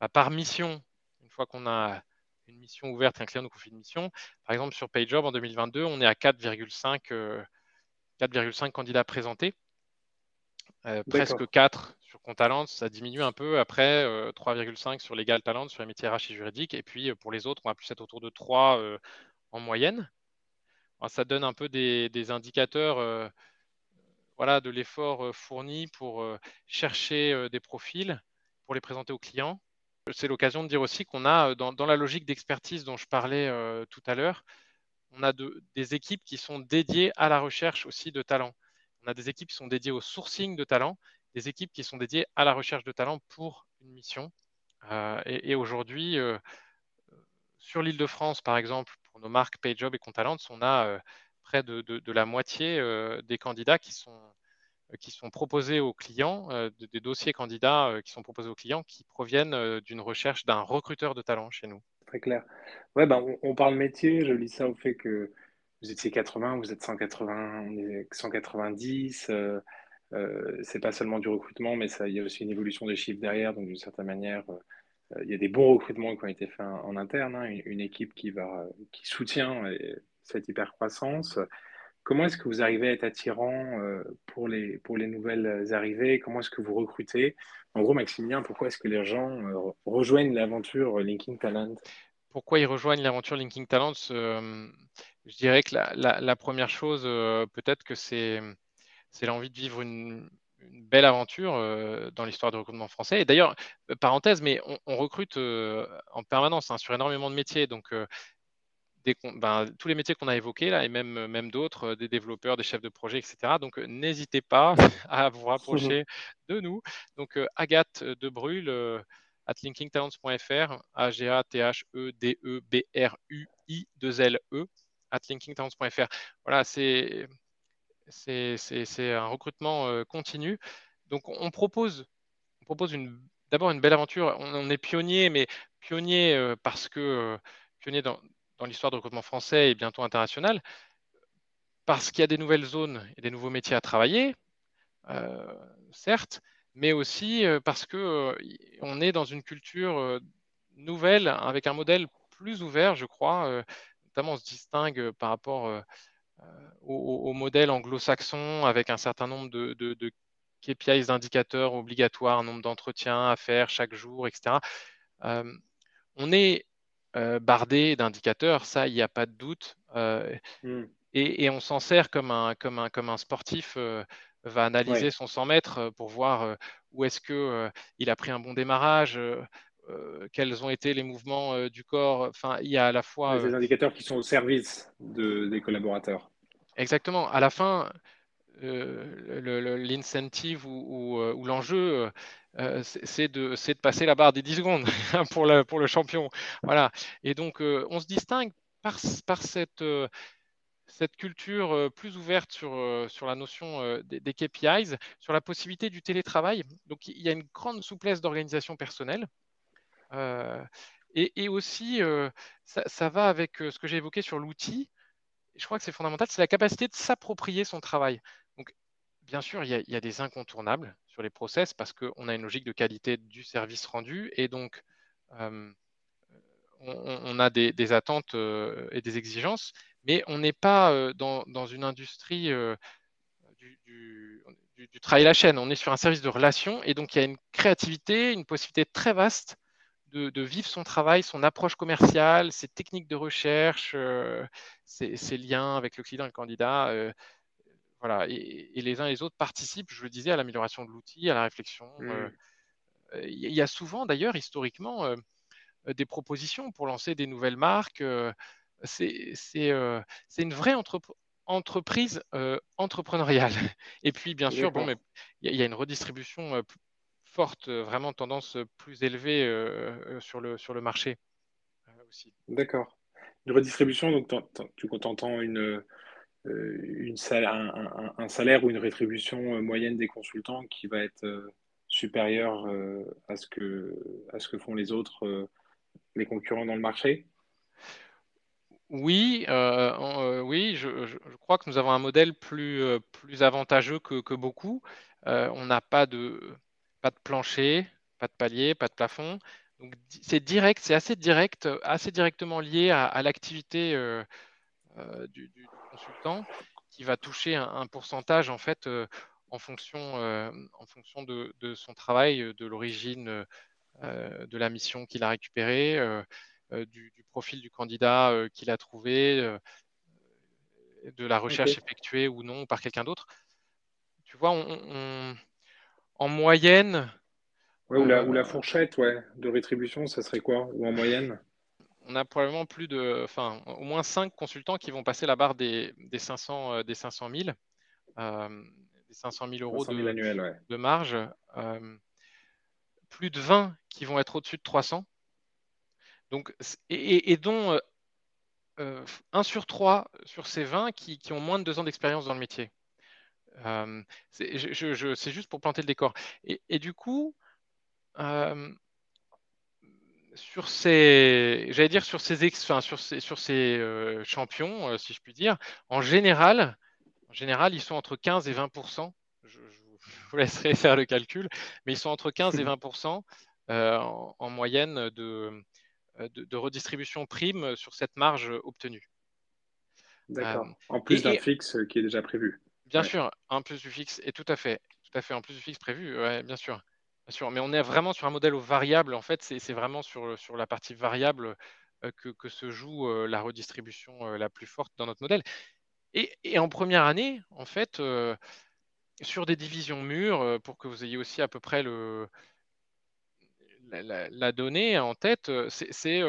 bah, par mission. Une fois qu'on a une mission ouverte, un client nous confie une mission. Par exemple, sur PageJob en 2022, on est à 4,5 4,5 candidats présentés. presque 4 sur Contalent, ça diminue un peu. Après, 3,5 sur Legal Talent, sur les métiers RH et juridiques. Et puis, pour les autres, on va plus être autour de 3 en moyenne. ça donne un peu des, indicateurs voilà, de l'effort fourni pour chercher des profils, pour les présenter aux clients. C'est l'occasion de dire aussi qu'on a, dans, la logique d'expertise dont je parlais tout à l'heure, on a des équipes qui sont dédiées à la recherche aussi de talents. On a des équipes qui sont dédiées au sourcing de talents, des équipes qui sont dédiées à la recherche de talents pour une mission. et, aujourd'hui, sur l'île de France, par exemple, pour nos marques PayJob et Contalents, on a près de, la moitié des candidats qui sont, qui sont proposés aux clients, des dossiers candidats qui sont proposés aux clients qui proviennent d'une recherche d'un recruteur de talent chez nous. Très clair. Ouais, ben, on, parle métier, je lis ça au fait que vous étiez 80, vous êtes 180, on est 190. Euh, euh, c'est pas seulement du recrutement, mais il y a aussi une évolution des chiffres derrière. Donc, d'une certaine manière, il y a des bons recrutements qui ont été faits en, interne, hein, une, équipe qui, va, qui soutient cette hypercroissance. Comment est-ce que vous arrivez à être attirant euh, pour, les, pour les nouvelles arrivées? Comment est-ce que vous recrutez? En gros, Maximilien, pourquoi est-ce que les gens euh, rejoignent l'aventure Linking Talent? Pourquoi ils rejoignent l'aventure Linking Talent? Euh, Je dirais que la, première chose, peut-être que c'est l'envie de vivre une, belle aventure dans l'histoire du recrutement français. Et d'ailleurs, parenthèse, mais on, recrute en permanence hein, sur énormément de métiers. Donc, ben, tous les métiers qu'on a évoqués, là, et même, même d'autres, euh, des développeurs, des chefs de projet, etc. Donc, euh, n'hésitez pas à vous rapprocher de nous. Donc, euh, Agathe de at linkingtalents.fr, A-G-A-T-H-E-D-E-B-R-U-I-2-L-E, at linkingtalents.fr. Voilà, c'est un recrutement continu. Donc, on propose, d'abord une belle aventure. On, est pionnier, mais pionnier parce que pionnier dans, dans l'histoire de recrutement français et bientôt international, parce qu'il y a des nouvelles zones et des nouveaux métiers à travailler, euh, certes, mais aussi euh, parce euh, est dans une culture nouvelle, avec un modèle plus ouvert, je crois. notamment, on se distingue par rapport au, modèle anglo-saxon, avec un certain nombre de, de, de KPIs, d'indicateurs obligatoires, un nombre d'entretiens à faire chaque jour, etc. on est euh, bardé d'indicateurs, ça, il n'y a pas de doute. Euh, hmm. et, on s'en sert comme un, comme un, comme un sportif euh, va analyser son 100 mètres pour voir où est-ce qu'il a pris un bon démarrage, quels ont été les mouvements du corps. Enfin, il y a à la fois. Des indicateurs qui sont au service de, des collaborateurs. Exactement. À la fin, l'incentive ou, ou l'enjeu, euh, c'est de, passer la barre des 10 secondes pour, le champion. Voilà. Et donc, euh, on se distingue par, cette, euh, culture plus ouverte sur, la notion des, KPIs, sur la possibilité du télétravail. Donc, il y a une grande souplesse d'organisation personnelle. Et, aussi, ça, va avec ce que j'ai évoqué sur l'outil. Je crois que c'est fondamental, c'est la capacité de s'approprier son travail. Donc, bien sûr, il y, a, des incontournables sur les process parce qu'on a une logique de qualité du service rendu et donc euh, on, a des, attentes euh, et des exigences, mais on n'est pas euh, dans, une industrie du, du, travail à la chaîne, on est sur un service de relation et donc il y a une créativité, une possibilité très vaste de, vivre son travail, son approche commerciale, ses techniques de recherche, ses, liens avec le client et le candidat. Voilà, et, les uns et les autres participent, je le disais, à l'amélioration de l'outil, à la réflexion. Mmh. Euh, euh, il y a souvent, d'ailleurs, historiquement, euh, des propositions pour lancer des nouvelles marques. c'est une vraie entreprise entrepreneuriale. Et puis, bien sûr, bon, il y, a une redistribution forte, vraiment tendance plus élevée sur, le, sur le marché aussi. D'accord. Une redistribution, donc tu entends une euh, une un, salaire ou une rétribution euh, moyenne des consultants qui va être euh, supérieure à, ce que, à ce que font les autres, les concurrents dans le marché? Oui, oui je, crois que nous avons un modèle plus, plus avantageux que, beaucoup. on n'a pas de, pas de plancher, pas de palier, pas de plafond. Donc c'est direct, c'est assez direct, assez directement lié à, l'activité du, consultant. qui va toucher un, pourcentage en fait en fonction, en fonction de, son travail, de l'origine de la mission qu'il a récupérée, du, profil du candidat qu'il a trouvé, de la recherche effectuée ou non par quelqu'un d'autre. Tu vois, en moyenne, ou, la, ou la fourchette ouais, de rétribution, ça serait quoi? Ou en moyenne? On a probablement plus de, enfin, au moins 5 consultants qui vont passer la barre des, des 500, des 500 000, euh, des 500 000 euros de, de, marge. Euh, plus de 20 qui vont être au-dessus de 300. Donc, et, dont euh, 1 sur 3 sur ces 20 qui, qui ont moins de 2 ans d'expérience dans le métier. C'est juste pour planter le décor. Et, et du coup, euh, sur ces, j'allais dire sur ces, enfin, sur ces, sur ces euh, champions, euh, si je puis dire, en général, en général, ils sont entre 15 et 20% je, vous laisserai faire le calcul, mais ils sont entre 15 et 20 en, en, moyenne de, de, redistribution prime sur cette marge obtenue. D'accord. en plus d'un fixe qui est déjà prévu. Bien sûr, en plus du fixe, et tout à fait, tout à fait, en plus du fixe prévu, ouais, bien sûr sûr, mais on est vraiment sur un modèle aux variables. En fait, c'est vraiment sur, sur la partie variable euh, que, que, se joue euh, la redistribution euh, la plus forte dans notre modèle. Et, et en première année, en fait, sur des divisions mûres, pour que vous ayez aussi à peu près le, la, la, donnée en tête, c'est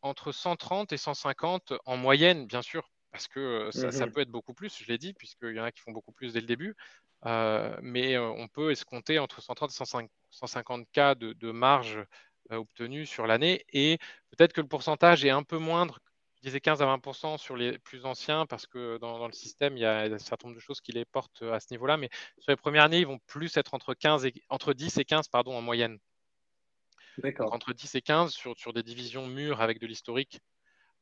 entre 130 et 150 en moyenne, bien sûr, parce que ça, ça, peut être beaucoup plus, je l'ai dit, puisqu'il y en a qui font beaucoup plus dès le début. mais on peut escompter entre 130 et 150 150 cas de, marge euh, obtenue sur l'année. Et peut-être que le pourcentage est un peu moindre, je disais 15 à 20% sur les plus anciens, parce que dans, le système, il y a un certain nombre de choses qui les portent à ce niveau-là. Mais sur les premières années, ils vont plus être entre, 15 et, entre 10 et 15 pardon, en moyenne. D'accord. Entre 10 et 15 sur, sur des divisions mûres avec de l'historique,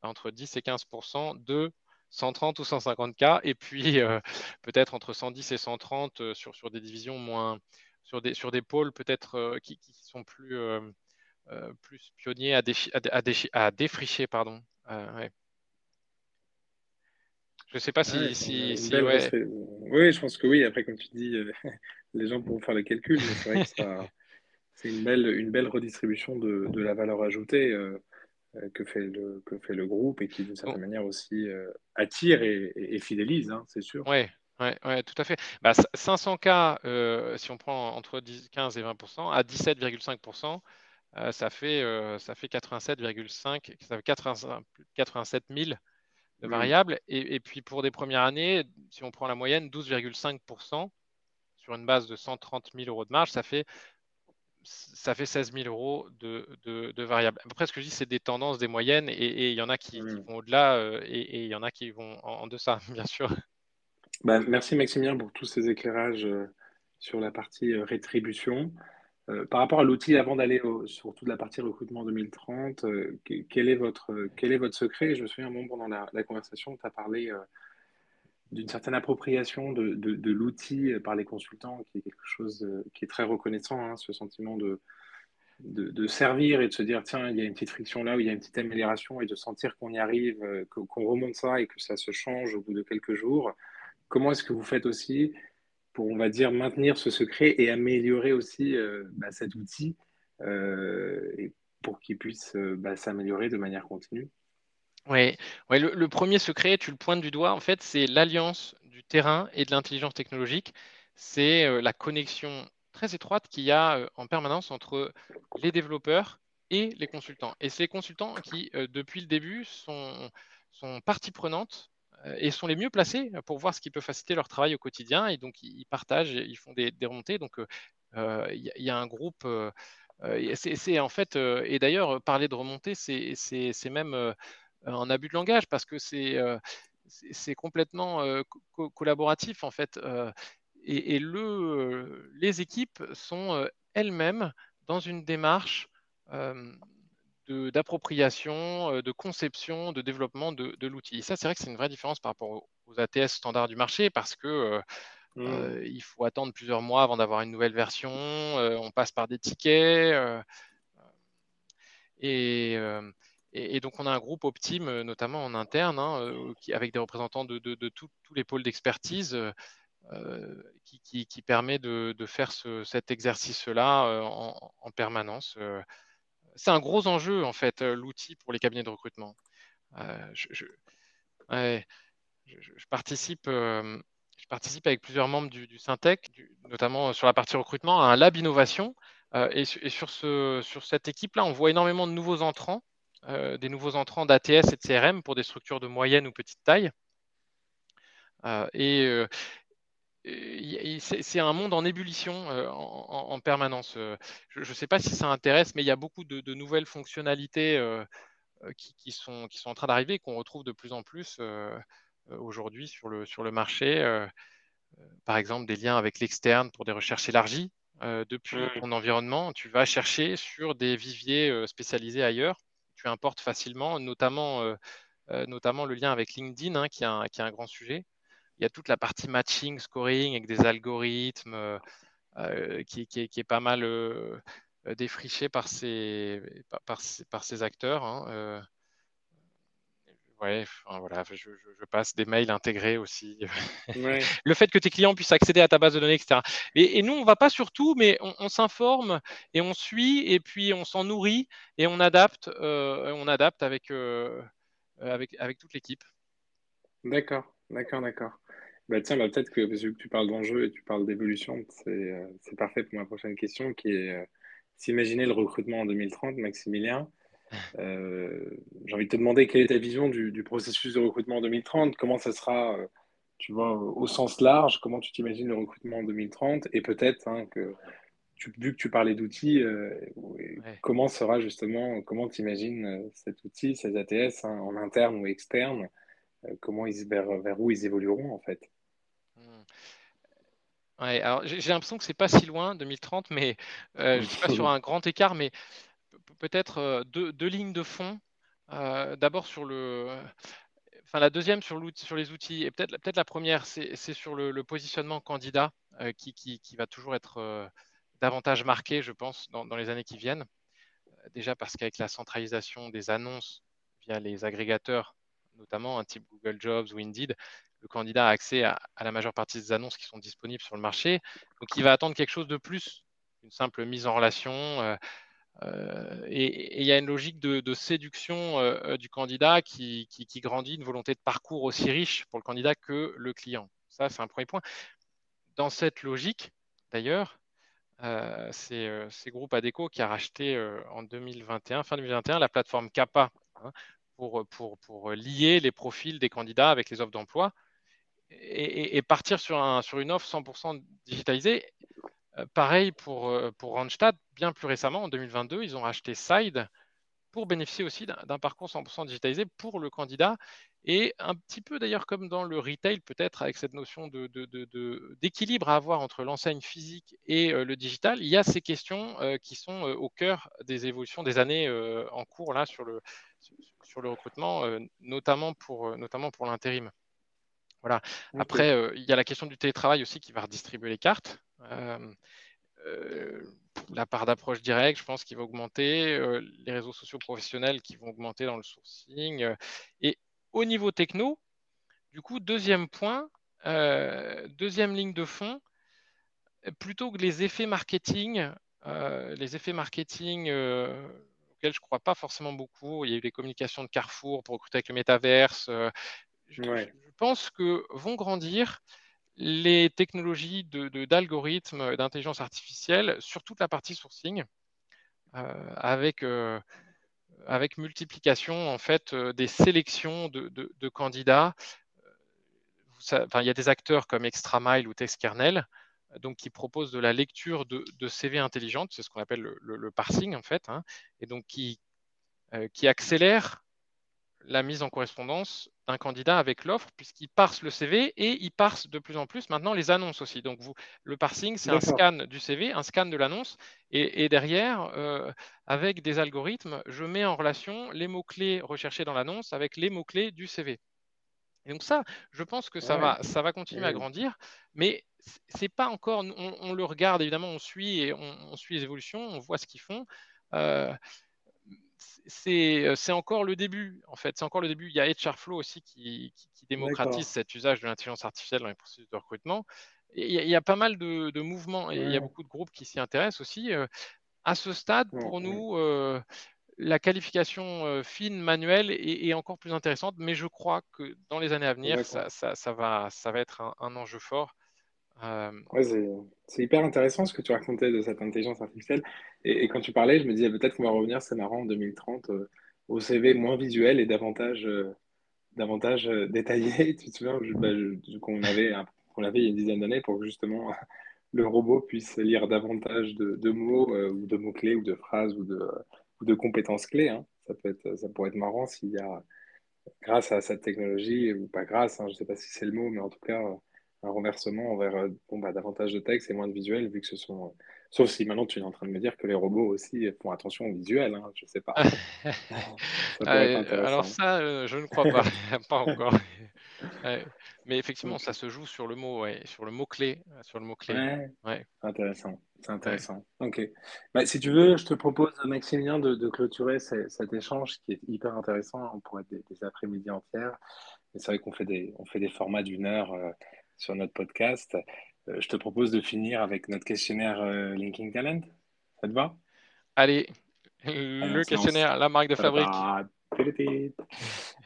entre 10 et 15% de 130 ou 150 cas, et puis euh, peut-être entre 110 et 130 euh, sur, sur des divisions moins, sur des, sur des pôles peut-être euh, qui, qui, sont plus, euh, plus pionniers à, à, à, défricher. Pardon. Ouais. Je ne sais pas si. si, si ouais. Oui, je pense que oui. Après, comme tu dis, les gens pourront faire le calcul, mais c'est vrai que c'est une belle, une belle redistribution de, de la valeur ajoutée que, fait le, que fait le groupe et qui, d'une certaine manière, aussi attire et, et, fidélise, hein, c'est sûr. Oui, oui, tout à fait. Bah, 500 cas, euh, si on prend entre 10, 15 et 20% à 17,5 euh, ça fait, euh, ça fait 87,5, ça fait 87 000 de variables. Et, puis pour des premières années, si on prend la moyenne, 12,5% sur une base de 130 000 euros de marge, ça fait, ça fait 16 000 euros de, de, variables. Après, ce que je dis, c'est des tendances, des moyennes, et il y en a qui, vont au-delà et il y en a qui vont en, en deçà, bien sûr. Bah, merci Maximilien pour tous ces éclairages euh, sur la partie euh, rétribution. Euh, par rapport à l'outil, avant d'aller sur toute la partie recrutement 2030, quel, est votre, quel est votre secret? Je me souviens un moment pendant la, conversation, tu as parlé d'une certaine appropriation de, l'outil par les consultants, qui est quelque chose qui est très reconnaissant, hein, ce sentiment de, servir et de se dire, tiens, il y a une petite friction là, ou il y a une petite amélioration, et de sentir qu'on y arrive, qu'on remonte ça et que ça se change au bout de quelques jours. Comment est-ce que vous faites aussi pour, on va dire, maintenir ce secret et améliorer aussi euh, bah, cet outil euh, et pour qu'il puisse euh, bah, s'améliorer de manière continue? Oui, ouais, le, premier secret, tu le pointes du doigt, en fait, c'est l'alliance du terrain et de l'intelligence technologique. C'est la connexion très étroite qu'il y a en permanence entre les développeurs et les consultants. Et ces consultants qui, depuis le début, sont, sont partie prenante et sont les mieux placés pour voir ce qui peut faciliter leur travail au quotidien. Et donc, ils partagent, ils font des, remontées. Donc, euh, il y, a un groupe. Euh, c'est en fait, et d'ailleurs, parler de remontées, c'est même un abus de langage parce que c'est complètement collaboratif en fait. et, le, les équipes sont elles-mêmes dans une démarche d'appropriation, euh, de, conception, de développement de, l'outil. ça, c'est vrai que c'est une vraie différence par rapport aux, ATS standards du marché parce que euh, mmh. euh, il faut attendre plusieurs mois avant d'avoir une nouvelle version. on passe par des tickets. Et, et, donc, on a un groupe Optime, notamment en interne, hein, avec des représentants de, tous les pôles d'expertise. qui, permet de, faire cet exercice-là en, permanence. c'est un gros enjeu, en fait, l'outil pour les cabinets de recrutement. je, participe, avec plusieurs membres du, Syntec, notamment sur la partie recrutement, à un lab innovation. et, sur cette équipe-là, on voit énormément de nouveaux entrants euh, des nouveaux entrants d'ATS et de CRM pour des structures de moyenne ou petite taille. Euh, et euh, c'est un monde en ébullition en, permanence. je ne sais pas si ça intéresse, mais il y a beaucoup de, nouvelles fonctionnalités qui, sont, qui, sont, en train d'arriver, qu'on retrouve de plus en plus aujourd'hui sur le, sur le marché. par exemple, des liens avec l'externe pour des recherches élargies. depuis mmh. ton environnement, tu vas chercher sur des viviers spécialisés ailleurs tu importes facilement, notamment, euh, euh, notamment le lien avec LinkedIn, hein, qui, est un, qui, est un, grand sujet. Il y a toute la partie matching, scoring avec des algorithmes euh, qui, qui, est, pas mal défriché par ces, par, par ces acteurs. Hein, Ouais, voilà, je, passe des mails intégrés aussi. le fait que tes clients puissent accéder à ta base de données, etc. Et, nous, on ne va pas sur tout, mais on, s'informe et on suit et puis on s'en nourrit et on adapte, euh, on adapte avec, euh, avec, avec toute l'équipe. D'accord, d'accord, d'accord. Bah, tiens, bah, peut-être que, que tu parles d'enjeux et tu parles d'évolution, euh, c'est parfait pour ma prochaine question qui est s'imaginer le recrutement en 2030, Maximilien. Euh, j'ai envie de te demander quelle est ta vision du, processus de recrutement en 2030, comment ça sera, euh, tu vois, au sens large, comment tu t'imagines le recrutement en 2030, et peut-être hein, que, vu que tu parlais d'outils, euh, comment sera justement, comment tu imagines cet outil, ces ATS, hein, en interne ou externe, comment ils, vers, vers, où ils évolueront en fait? Ouais, alors j'ai l'impression que c'est pas si loin, 2030, mais je ne suis pas sur un grand écart, mais peut-être euh, deux, lignes de fond. Euh, d'abord sur le, enfin la deuxième sur, les outils et peut-être peut la première, c'est sur le, positionnement candidat euh, qui, qui, va toujours être davantage marqué, je pense, dans, les années qui viennent. Déjà parce qu'avec la centralisation des annonces via les agrégateurs, notamment un type Google Jobs ou Indeed, le candidat a accès à, à, la majeure partie des annonces qui sont disponibles sur le marché. Donc, il va attendre quelque chose de plus, une simple mise en relation, et il y a une logique de, séduction euh, euh, du candidat qui, grandit, une volonté de parcours aussi riche pour le candidat que le client. Ça, c'est un premier point. Dans cette logique, d'ailleurs, c'est, Groupe Adeco qui a racheté en 2021, fin 2021, la plateforme CAPA hein, pour, pour, pour, lier les profils des candidats avec les offres d'emploi et, partir sur, un, sur une offre 100% digitalisée euh, pareil pour, euh, pour Randstad, bien plus récemment, en 2022, ils ont racheté Side pour bénéficier aussi d'un parcours 100% digitalisé pour le candidat. Et un petit peu d'ailleurs comme dans le retail, peut-être avec cette notion d'équilibre de, à avoir entre l'enseigne physique et euh, le digital, il y a ces questions qui sont au cœur des évolutions des années en cours là, sur, le, sur le recrutement, notamment pour, notamment pour l'intérim. Voilà. Après, il y a la question du télétravail aussi qui va redistribuer les cartes. Euh, euh, la part d'approche directe, je pense qu'il va augmenter, euh, les réseaux sociaux professionnels qui vont augmenter dans le sourcing. et au niveau techno, du coup, deuxième point, deuxième ligne de fond, plutôt que les effets marketing, les effets marketing auxquels je ne crois pas forcément beaucoup, il y a eu les communications de Carrefour pour recruter avec le métaverse. Je, je, pense que vont grandir les technologies d'algorithmes de, d'intelligence artificielle sur toute la partie sourcing, euh, avec, euh, avec multiplication en fait euh, des sélections de, candidats. il y a des acteurs comme ExtraMile ou TextKernel donc qui proposent de la lecture de, CV intelligente, c'est ce qu'on appelle le, parsing en fait, hein, et donc qui, qui accélère la mise en correspondance d'un candidat avec l'offre, puisqu'il parse le CV et il parse de plus en plus maintenant les annonces aussi. Donc, vous, le parsing, c'est un scan du CV, un scan de l'annonce, et, derrière, euh, avec des algorithmes, je mets en relation les mots-clés recherchés dans l'annonce avec les mots-clés du CV. Et donc ça, je pense que ça, va, ça va continuer à grandir, mais c'est pas encore, on, le regarde évidemment, on suit et on, suit les évolutions, on voit ce qu'ils font. Euh, c'est encore le début, en fait. C'est encore le début. Il y a HRFlow aussi qui, démocratise cet usage de l'intelligence artificielle dans les processus de recrutement. il, y a, pas mal de, mouvements et il y a beaucoup de groupes qui s'y intéressent aussi. à ce stade, pour nous, la qualification fine, manuelle est, encore plus intéressante, mais je crois que dans les années à venir, ça, va, ça va être un, enjeu fort. C'est hyper intéressant ce que tu racontais de cette intelligence artificielle. Et, quand tu parlais, je me disais peut-être qu'on va revenir, c'est marrant, en 2030, au CV moins visuel et davantage, davantage détaillé. tu te souviens bah, qu'on avait, qu'on avait il y a une dizaine d'années pour que justement le robot puisse lire davantage de, mots ou de mots-clés ou de phrases ou de de compétences clés. Hein. Ça, peut être, ça pourrait être marrant s'il y a, grâce à cette technologie, ou pas grâce, hein, je ne sais pas si c'est le mot, mais en tout cas, un renversement vers euh, bon, bah, davantage de texte et moins de visuel, vu que ce sont. Euh, sauf si maintenant tu es en train de me dire que les robots aussi font attention au visuel, hein, je ne sais pas. alors ça, euh, je ne crois pas, pas encore. mais effectivement, ça se joue sur le mot, sur le mot clé, sur le mot clé. Ouais. Intéressant. C'est intéressant. Ok. Bah, si tu veux, je te propose, Maximilien, de, de clôturer cet échange qui est hyper intéressant. On pourrait être des, après-midi entières. Mais c'est vrai qu'on fait des, on fait des formats d'une heure euh, sur notre podcast. Euh, je te propose de finir avec notre questionnaire euh, Linking Talent. Ça te va? Allez, le questionnaire, la marque de fabrique.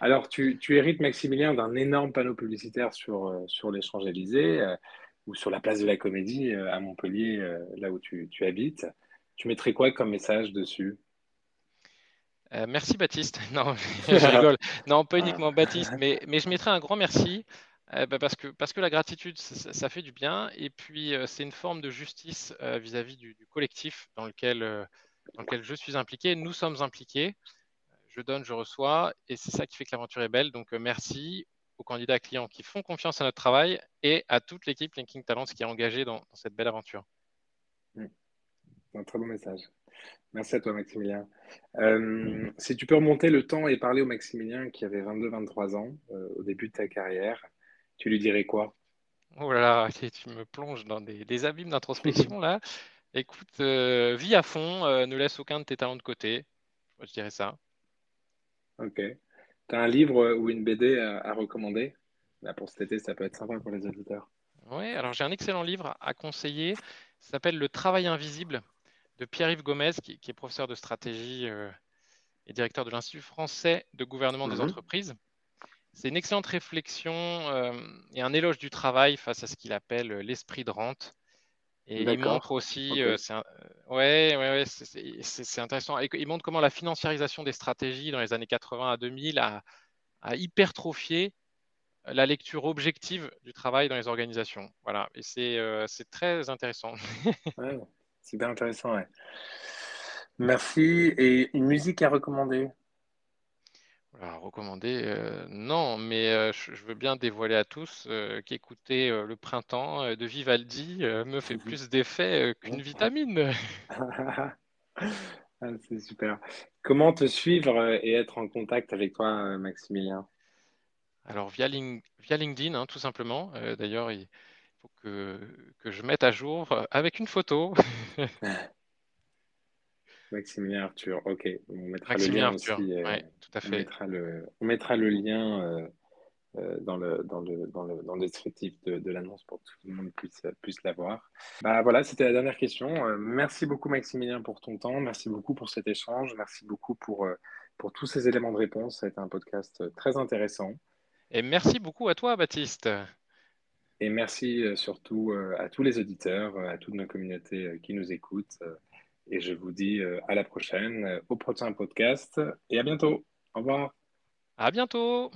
Alors, tu, tu hérites, Maximilien, d'un énorme panneau publicitaire sur, sur l'échange Élysée ou sur la place de la Comédie euh, à Montpellier, euh, là où tu, habites, tu mettrais quoi comme message dessus? Euh, merci Baptiste. Non, je rigole. Non, pas uniquement Baptiste, mais, mais je mettrais un grand merci bah, parce, que, la gratitude, ça, fait du bien. Et puis, c'est une forme de justice vis-à-vis du, collectif dans lequel, je suis impliqué. Nous sommes impliqués. Je donne, je reçois. Et c'est ça qui fait que l'aventure est belle. Donc, merci aux candidats clients qui font confiance à notre travail et à toute l'équipe Linking Talents qui est engagée dans, cette belle aventure. Mmh. Un très bon message. Merci à toi, Maximilien. Euh, si tu peux remonter le temps et parler au Maximilien qui avait 22-23 ans euh, au début de ta carrière, tu lui dirais quoi? Oh là là, tu me plonges dans des, abîmes d'introspection là. Écoute, euh, vis à fond, ne laisse aucun de tes talents de côté. je dirais ça. Ok. Tu as un livre ou une BD à, recommander? Là, Pour cet été, ça peut être sympa pour les auditeurs. Oui, alors j'ai un excellent livre à conseiller. Ça s'appelle Le travail invisible de Pierre-Yves Gomez, qui, est professeur de stratégie euh, et directeur de l'Institut français de gouvernement des mhm. entreprises. C'est une excellente réflexion euh, et un éloge du travail face à ce qu'il appelle l'esprit de rente. Et il montre aussi, euh, c'est ouais, ouais, c'est intéressant. il montre comment la financiarisation des stratégies dans les années 80 à 2000 a, hypertrophié la lecture objective du travail dans les organisations. Voilà, et c'est euh, très intéressant. c'est bien intéressant, ouais. Merci. Et une musique à recommander? Recommander, euh, non, mais euh, je, veux bien dévoiler à tous euh, qu'écouter Le Printemps de Vivaldi me fait plus d'effet qu'une vitamine. Ah, c'est super. Comment te suivre et être en contact avec toi, Maximilien? Alors, via, via LinkedIn, hein, tout simplement. D'ailleurs, il faut que, que je mette à jour avec une photo. Maximilien Arthur, ok. On mettra le lien Arthur. aussi. Euh, tout à fait. On mettra le, on mettra le lien euh, euh, dans, le, dans, le, dans, le, dans le descriptif de, de l'annonce pour que tout le monde puisse, puisse l'avoir. Bah, voilà, c'était la dernière question. merci beaucoup Maximilien pour ton temps. Merci beaucoup pour cet échange. Merci beaucoup pour, pour tous ces éléments de réponse. Ça a été un podcast très intéressant. Et merci beaucoup à toi, Baptiste. Et merci surtout à tous les auditeurs, à toute nos communautés qui nous écoutent. Et je vous dis euh, à la prochaine, euh, au prochain podcast et à bientôt. Au revoir. À bientôt.